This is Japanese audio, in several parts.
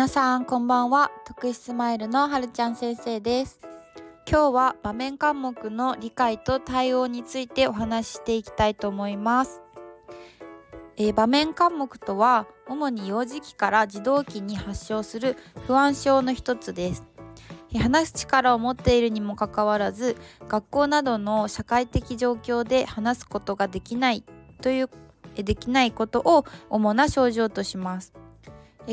皆さんこんばんは。特殊スマイルのはるちゃん先生です。今日は場面科目の理解と対応についてお話ししていきたいと思います。えー、場面科目とは主に幼児期から児童期に発症する不安症の一つです。話す力を持っているにもかかわらず学校などの社会的状況で話すことができないというできないことを主な症状とします。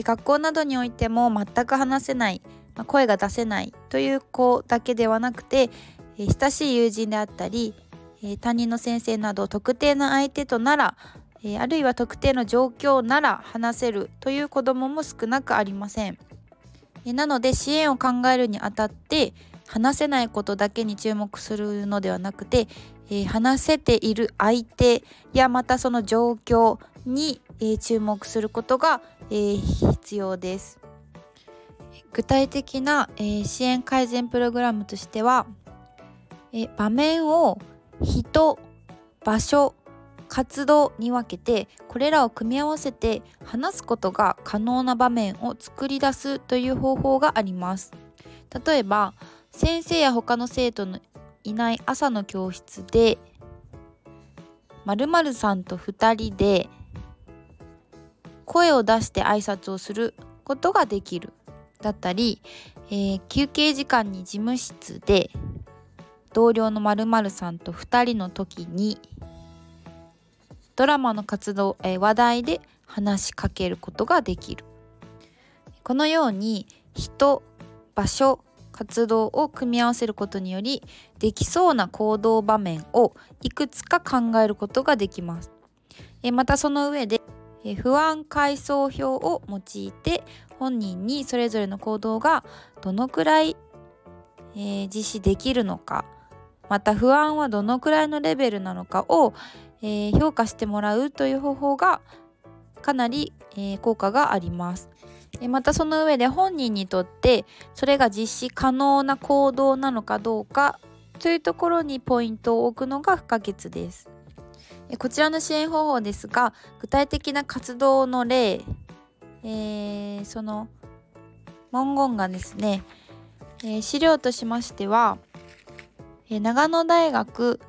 学校などにおいても全く話せない声が出せないという子だけではなくて親しい友人であったり担任の先生など特定の相手とならあるいは特定の状況なら話せるという子どもも少なくありません。なので支援を考えるにあたって話せないことだけに注目するのではなくて、えー、話せている相手やまたその状況に、えー、注目することが、えー、必要です。具体的な、え支援改善プログラムとしては、え場面を人場所活動に分けてこれらを組み合わせて話すことが可能な場面を作り出すという方法があります例えば先生や他の生徒のいない朝の教室で〇〇さんと2人で声を出して挨拶をすることができるだったり、えー、休憩時間に事務室で同僚の〇〇さんと2人の時にドラマの活動、えー、話題で話しかけることができる。このように人場所活動を組み合わせることによりできそうな行動場面をいくつか考えることができます。えまたその上でえ不安階層表を用いて本人にそれぞれの行動がどのくらい、えー、実施できるのかまた不安はどのくらいのレベルなのかを、えー、評価してもらうという方法がかなり、えー、効果があります。またその上で本人にとってそれが実施可能な行動なのかどうかというところにポイントを置くのが不可欠です。こちらの支援方法ですが具体的な活動の例、えー、その文言がですね、えー、資料としましては、えー、長野大学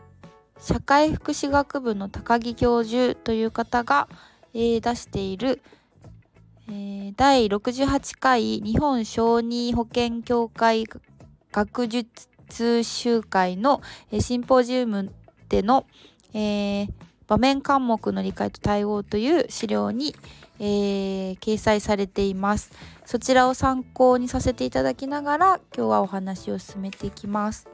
社会福祉学部の高木教授という方が、え出している「えー、第68回日本小児保健協会学術集会の、えー、シンポジウムでの、えー、場面科目の理解と対応という資料に、えー、掲載されています。そちらを参考にさせていただきながら今日はお話を進めていきます。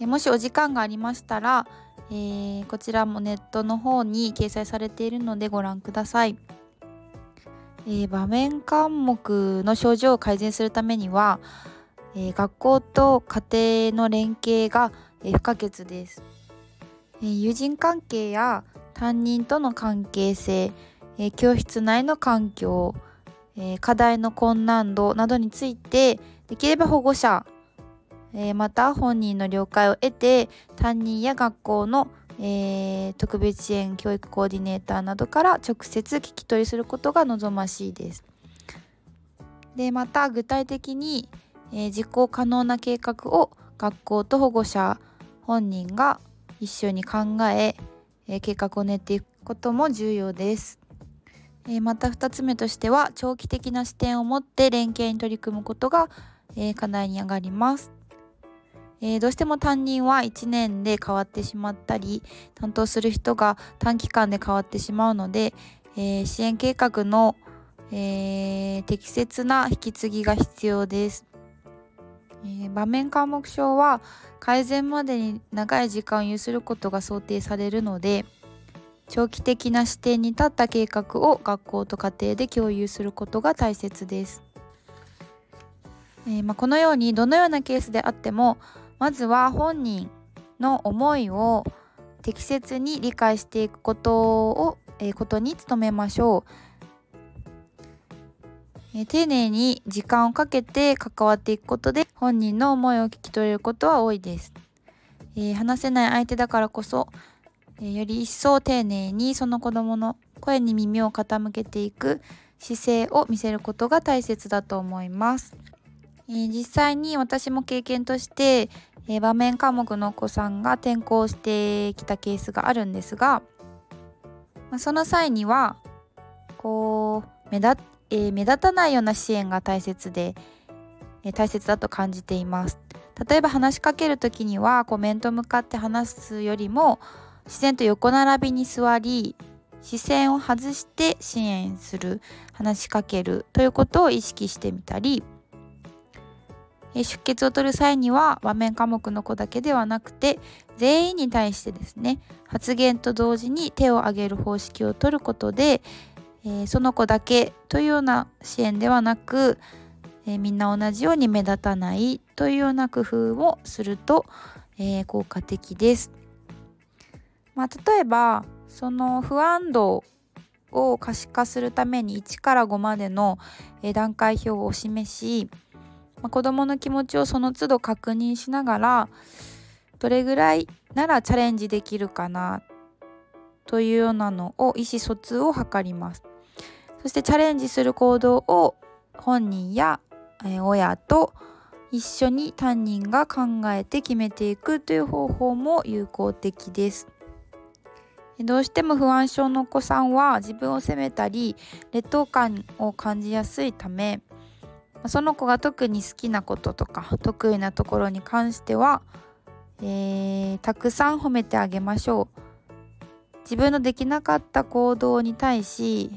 えもしお時間がありましたら、えー、こちらもネットの方に掲載されているのでご覧ください。えー、場面科目の症状を改善するためには、えー、学校と家庭の連携が、えー、不可欠です、え友人関係や担任との関係性、え教室内の環境、え課題の困難度などについてできれば保護者、えまた本人の了解を得て担任や学校のえー、特別支援教育コーディネーターなどから直接聞き取りすることが望ましいです。でまた具体的に、えー、実行可能な計画を学校と保護者本人が一緒に考ええー、計画を練っていくことも重要です。えー、また2つ目としては長期的な視点を持って連携に取り組むことが、え課題に上がります。えー、どうしても担任は1年で変わってしまったり担当する人が短期間で変わってしまうので、えー、支援計画の、えー、適切な引き継ぎが必要です。え場面科目症は改善までに長い時間を有することが想定されるので長期的な視点に立った計画を学校と家庭で共有することが大切です。え、まあ、このようにどのようなケースであってもまずは本人の思いを適切に理解していくことを、えー、ことに努めましょう、えー、丁寧に時間をかけて関わっていくことで本人の思いを聞き取れることは多いです、えー、話せない相手だからこそ、えより一層丁寧にその子どもの声に耳を傾けていく姿勢を見せることが大切だと思います。え、実際に私も経験として、えー、場面科目のお子さんが転校してきたケースがあるんですが、まあ、その際にはこう目立,、えー、目立たないような支援が大切で、え大切だと感じています。例えば話しかける時にはこう面と向かって話すよりも自然と横並びに座り視線を外して支援する話しかけるということを意識してみたり出血を取る際には場面科目の子だけではなくて全員に対してですね発言と同時に手を挙げる方式を取ることで、え、その子だけというような支援ではなく、え、みんな同じように目立たないというような工夫をすると、え、効果的です。まあ、例えばその不安度を可視化するために1から5までの段階表をお示し、まあ、子どもの気持ちをその都度確認しながらどれぐらいならチャレンジできるかなというようなのを意思疎通を図ります。そしてチャレンジする行動を本人や親と一緒に担任が考えて決めていくという方法も有効的です。どうしても不安症のお子さんは自分を責めたり劣等感を感じやすいためその子が特に好きなこととか得意なところに関しては、えー、たくさん褒めてあげましょう自分のできなかった行動に対し、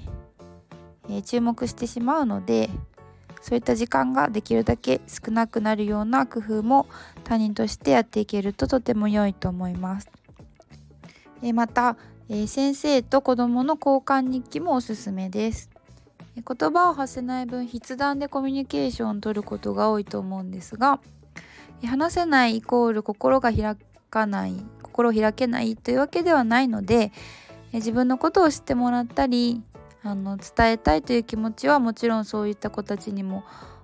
えー、注目してしまうのでそういった時間ができるだけ少なくなるような工夫も他人としてやっていけるととても良いと思います。えー、またえ、先生と子どもの交換日記もおすすめです。言葉を発せない分筆談でコミュニケーションを取ることが多いと思うんですが話せないイコール心が開かない心を開けないというわけではないので自分のことを知ってもらったりあの伝えたいという気持ちはもちろんそういった子たちにも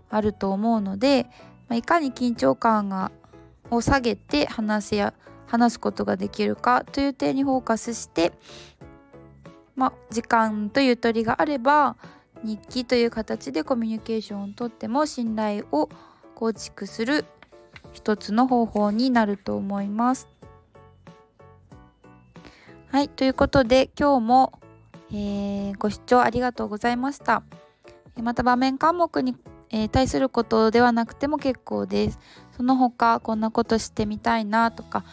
あると思うので、ま、いかに緊張感がを下げて話せや話すことができるかという点にフォーカスして、ま、時間とゆとりがあれば日記という形でコミュニケーションをとっても信頼を構築する一つの方法になると思います。はい、ということで今日も、えー、ご視聴ありがとうございました。また場面科目に、えー、対することではなくても結構です。その他こんなことしてみたいなとか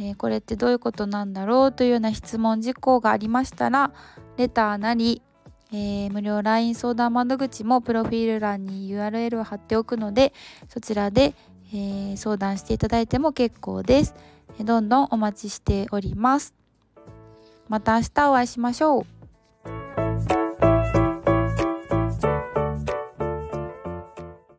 えー、これってどういうことなんだろうというような質問事項がありましたらレターなり、えー、無料 LINE 相談窓口もプロフィール欄に URL を貼っておくのでそちらで、えー、相談していただいても結構です、どんどんお待ちしております。また明日お会いしましょう。